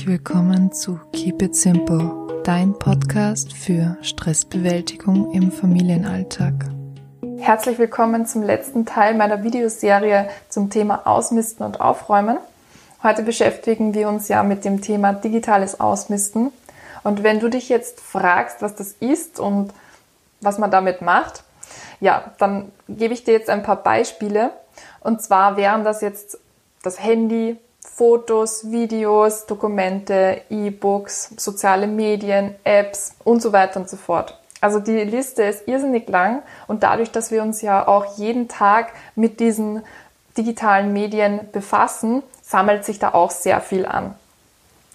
Herzlich willkommen zu Keep It Simple, dein Podcast für Stressbewältigung im Familienalltag. Herzlich willkommen zum letzten Teil meiner Videoserie zum Thema Ausmisten und Aufräumen. Heute beschäftigen wir uns ja mit dem Thema digitales Ausmisten. Und wenn du dich jetzt fragst, was das ist und was man damit macht, ja, dann gebe ich dir jetzt ein paar Beispiele. Und zwar wären das jetzt das Handy, Fotos, Videos, Dokumente, E-Books, soziale Medien, Apps und so weiter und so fort. Also die Liste ist irrsinnig lang und dadurch, dass wir uns ja auch jeden Tag mit diesen digitalen Medien befassen, sammelt sich da auch sehr viel an.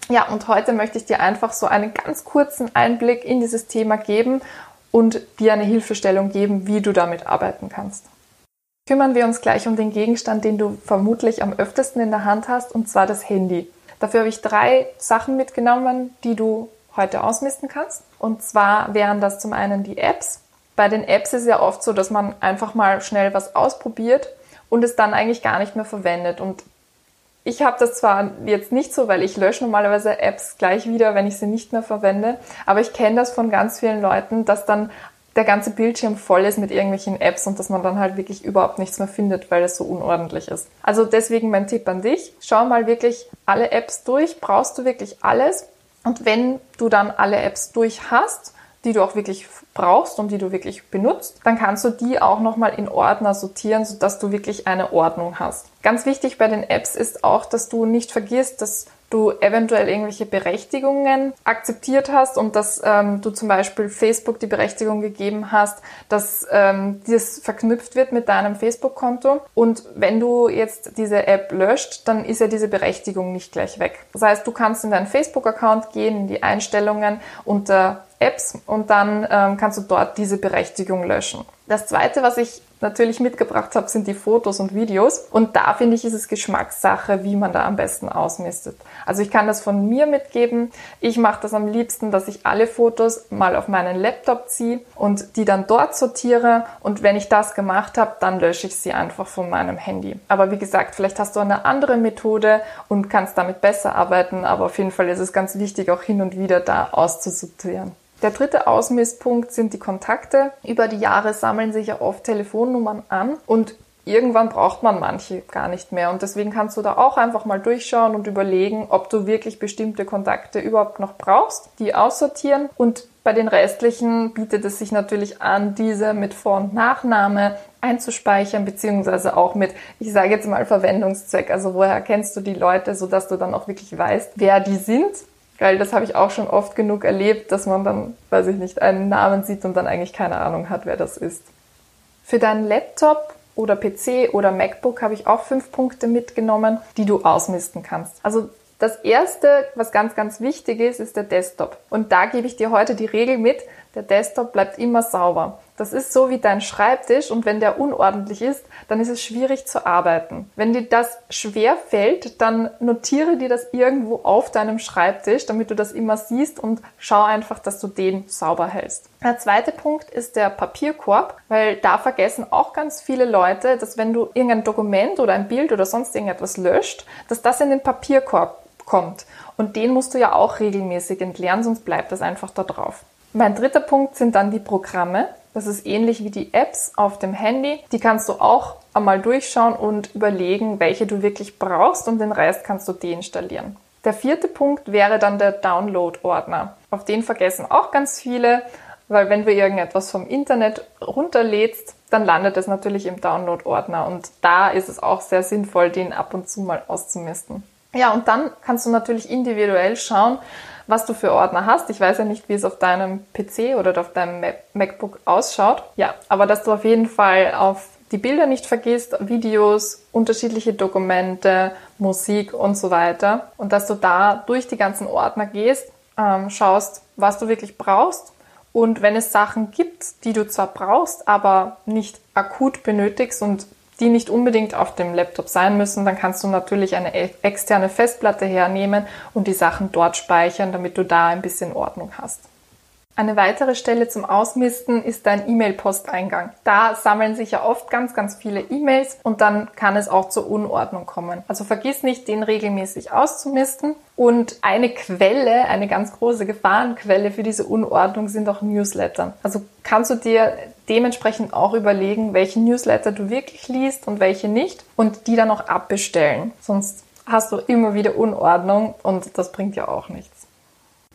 Ja, und heute möchte ich dir einfach so einen ganz kurzen Einblick in dieses Thema geben und dir eine Hilfestellung geben, wie du damit arbeiten kannst kümmern wir uns gleich um den Gegenstand, den du vermutlich am öftesten in der Hand hast, und zwar das Handy. Dafür habe ich drei Sachen mitgenommen, die du heute ausmisten kannst. Und zwar wären das zum einen die Apps. Bei den Apps ist ja oft so, dass man einfach mal schnell was ausprobiert und es dann eigentlich gar nicht mehr verwendet. Und ich habe das zwar jetzt nicht so, weil ich lösche normalerweise Apps gleich wieder, wenn ich sie nicht mehr verwende, aber ich kenne das von ganz vielen Leuten, dass dann der ganze Bildschirm voll ist mit irgendwelchen Apps und dass man dann halt wirklich überhaupt nichts mehr findet, weil es so unordentlich ist. Also deswegen mein Tipp an dich, schau mal wirklich alle Apps durch, brauchst du wirklich alles und wenn du dann alle Apps durch hast, die du auch wirklich brauchst und die du wirklich benutzt, dann kannst du die auch nochmal in Ordner sortieren, sodass du wirklich eine Ordnung hast. Ganz wichtig bei den Apps ist auch, dass du nicht vergisst, dass du eventuell irgendwelche Berechtigungen akzeptiert hast und dass ähm, du zum Beispiel Facebook die Berechtigung gegeben hast, dass ähm, das verknüpft wird mit deinem Facebook-Konto. Und wenn du jetzt diese App löscht, dann ist ja diese Berechtigung nicht gleich weg. Das heißt, du kannst in deinen Facebook-Account gehen, in die Einstellungen unter Apps und dann ähm, kannst du dort diese Berechtigung löschen. Das zweite, was ich natürlich mitgebracht habe, sind die Fotos und Videos. Und da finde ich, ist es Geschmackssache, wie man da am besten ausmistet. Also ich kann das von mir mitgeben. Ich mache das am liebsten, dass ich alle Fotos mal auf meinen Laptop ziehe und die dann dort sortiere. Und wenn ich das gemacht habe, dann lösche ich sie einfach von meinem Handy. Aber wie gesagt, vielleicht hast du eine andere Methode und kannst damit besser arbeiten. Aber auf jeden Fall ist es ganz wichtig, auch hin und wieder da auszusortieren. Der dritte Ausmisspunkt sind die Kontakte. Über die Jahre sammeln sich ja oft Telefonnummern an und irgendwann braucht man manche gar nicht mehr. Und deswegen kannst du da auch einfach mal durchschauen und überlegen, ob du wirklich bestimmte Kontakte überhaupt noch brauchst, die aussortieren. Und bei den restlichen bietet es sich natürlich an, diese mit Vor- und Nachname einzuspeichern, beziehungsweise auch mit, ich sage jetzt mal Verwendungszweck. Also woher kennst du die Leute, sodass du dann auch wirklich weißt, wer die sind Geil, das habe ich auch schon oft genug erlebt, dass man dann, weiß ich nicht, einen Namen sieht und dann eigentlich keine Ahnung hat, wer das ist. Für deinen Laptop oder PC oder MacBook habe ich auch fünf Punkte mitgenommen, die du ausmisten kannst. Also das erste, was ganz, ganz wichtig ist, ist der Desktop. Und da gebe ich dir heute die Regel mit, der Desktop bleibt immer sauber. Das ist so wie dein Schreibtisch und wenn der unordentlich ist, dann ist es schwierig zu arbeiten. Wenn dir das schwer fällt, dann notiere dir das irgendwo auf deinem Schreibtisch, damit du das immer siehst und schau einfach, dass du den sauber hältst. Der zweite Punkt ist der Papierkorb, weil da vergessen auch ganz viele Leute, dass wenn du irgendein Dokument oder ein Bild oder sonst irgendetwas löscht, dass das in den Papierkorb kommt. Und den musst du ja auch regelmäßig entleeren, sonst bleibt das einfach da drauf. Mein dritter Punkt sind dann die Programme. Das ist ähnlich wie die Apps auf dem Handy. Die kannst du auch einmal durchschauen und überlegen, welche du wirklich brauchst und den Rest kannst du deinstallieren. Der vierte Punkt wäre dann der Download-Ordner. Auf den vergessen auch ganz viele, weil wenn du irgendetwas vom Internet runterlädst, dann landet es natürlich im Download-Ordner und da ist es auch sehr sinnvoll, den ab und zu mal auszumisten. Ja, und dann kannst du natürlich individuell schauen, was du für Ordner hast. Ich weiß ja nicht, wie es auf deinem PC oder auf deinem MacBook ausschaut. Ja, aber dass du auf jeden Fall auf die Bilder nicht vergisst, Videos, unterschiedliche Dokumente, Musik und so weiter. Und dass du da durch die ganzen Ordner gehst, ähm, schaust, was du wirklich brauchst. Und wenn es Sachen gibt, die du zwar brauchst, aber nicht akut benötigst und die nicht unbedingt auf dem Laptop sein müssen, dann kannst du natürlich eine e-, externe Festplatte hernehmen und die Sachen dort speichern, damit du da ein bisschen Ordnung hast. Eine weitere Stelle zum Ausmisten ist dein E-Mail-Posteingang. Da sammeln sich ja oft ganz, ganz viele E-Mails und dann kann es auch zur Unordnung kommen. Also vergiss nicht, den regelmäßig auszumisten. Und eine Quelle, eine ganz große Gefahrenquelle für diese Unordnung sind auch Newsletter. Also kannst du dir dementsprechend auch überlegen, welche Newsletter du wirklich liest und welche nicht und die dann auch abbestellen. Sonst hast du immer wieder Unordnung und das bringt ja auch nichts.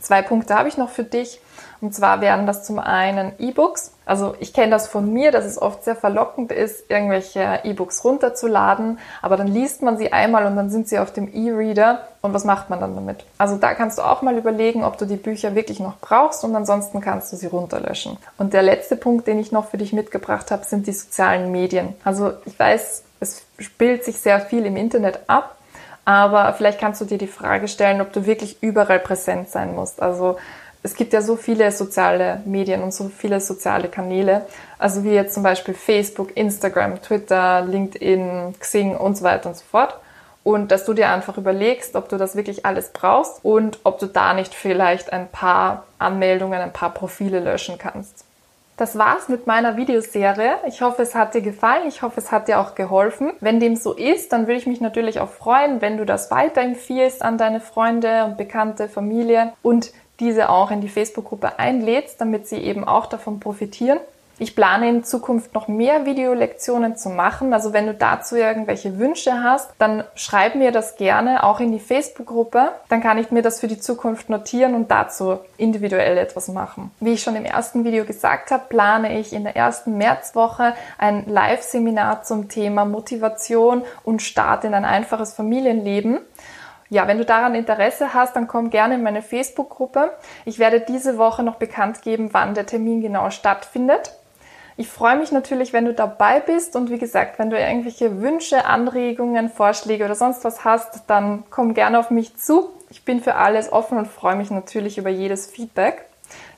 Zwei Punkte habe ich noch für dich. Und zwar wären das zum einen E-Books. Also ich kenne das von mir, dass es oft sehr verlockend ist, irgendwelche E-Books runterzuladen, aber dann liest man sie einmal und dann sind sie auf dem E-Reader und was macht man dann damit? Also da kannst du auch mal überlegen, ob du die Bücher wirklich noch brauchst und ansonsten kannst du sie runterlöschen. Und der letzte Punkt, den ich noch für dich mitgebracht habe, sind die sozialen Medien. Also ich weiß, es spielt sich sehr viel im Internet ab aber vielleicht kannst du dir die Frage stellen, ob du wirklich überall präsent sein musst. Also es gibt ja so viele soziale Medien und so viele soziale Kanäle, also wie jetzt zum Beispiel Facebook, Instagram, Twitter, LinkedIn, Xing und so weiter und so fort. Und dass du dir einfach überlegst, ob du das wirklich alles brauchst und ob du da nicht vielleicht ein paar Anmeldungen, ein paar Profile löschen kannst. Das war's mit meiner Videoserie. Ich hoffe, es hat dir gefallen. Ich hoffe, es hat dir auch geholfen. Wenn dem so ist, dann würde ich mich natürlich auch freuen, wenn du das weiterempfiehlst an deine Freunde und Bekannte, Familie und diese auch in die Facebook-Gruppe einlädst, damit sie eben auch davon profitieren. Ich plane in Zukunft noch mehr Videolektionen zu machen. Also wenn du dazu irgendwelche Wünsche hast, dann schreib mir das gerne auch in die Facebook-Gruppe. Dann kann ich mir das für die Zukunft notieren und dazu individuell etwas machen. Wie ich schon im ersten Video gesagt habe, plane ich in der ersten Märzwoche ein Live-Seminar zum Thema Motivation und Start in ein einfaches Familienleben. Ja, wenn du daran Interesse hast, dann komm gerne in meine Facebook-Gruppe. Ich werde diese Woche noch bekannt geben, wann der Termin genau stattfindet. Ich freue mich natürlich, wenn du dabei bist und wie gesagt, wenn du irgendwelche Wünsche, Anregungen, Vorschläge oder sonst was hast, dann komm gerne auf mich zu. Ich bin für alles offen und freue mich natürlich über jedes Feedback.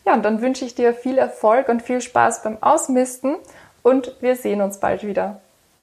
Ja, und dann wünsche ich dir viel Erfolg und viel Spaß beim Ausmisten und wir sehen uns bald wieder.